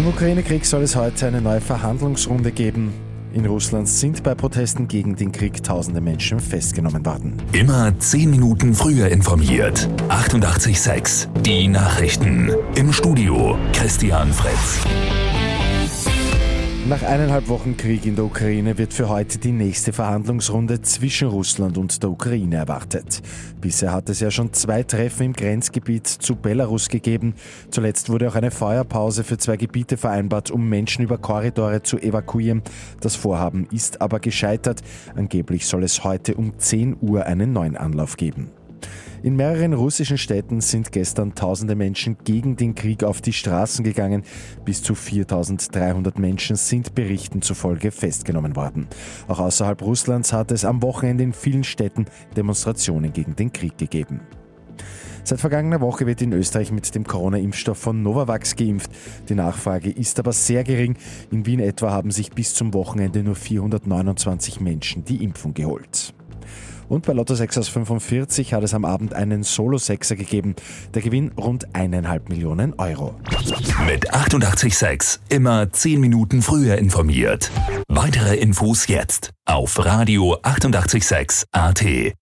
Im Ukraine-Krieg soll es heute eine neue Verhandlungsrunde geben. In Russland sind bei Protesten gegen den Krieg tausende Menschen festgenommen worden. Immer zehn Minuten früher informiert. 88,6. Die Nachrichten. Im Studio Christian Fritz. Nach eineinhalb Wochen Krieg in der Ukraine wird für heute die nächste Verhandlungsrunde zwischen Russland und der Ukraine erwartet. Bisher hat es ja schon zwei Treffen im Grenzgebiet zu Belarus gegeben. Zuletzt wurde auch eine Feuerpause für zwei Gebiete vereinbart, um Menschen über Korridore zu evakuieren. Das Vorhaben ist aber gescheitert. Angeblich soll es heute um 10 Uhr einen neuen Anlauf geben. In mehreren russischen Städten sind gestern tausende Menschen gegen den Krieg auf die Straßen gegangen. Bis zu 4300 Menschen sind Berichten zufolge festgenommen worden. Auch außerhalb Russlands hat es am Wochenende in vielen Städten Demonstrationen gegen den Krieg gegeben. Seit vergangener Woche wird in Österreich mit dem Corona-Impfstoff von Novavax geimpft. Die Nachfrage ist aber sehr gering. In Wien etwa haben sich bis zum Wochenende nur 429 Menschen die Impfung geholt. Und bei Lotto 6 aus 45 hat es am Abend einen Solo-Sechser gegeben. Der Gewinn rund eineinhalb Millionen Euro. Mit 88,6 immer 10 Minuten früher informiert. Weitere Infos jetzt auf Radio 88,6 AT.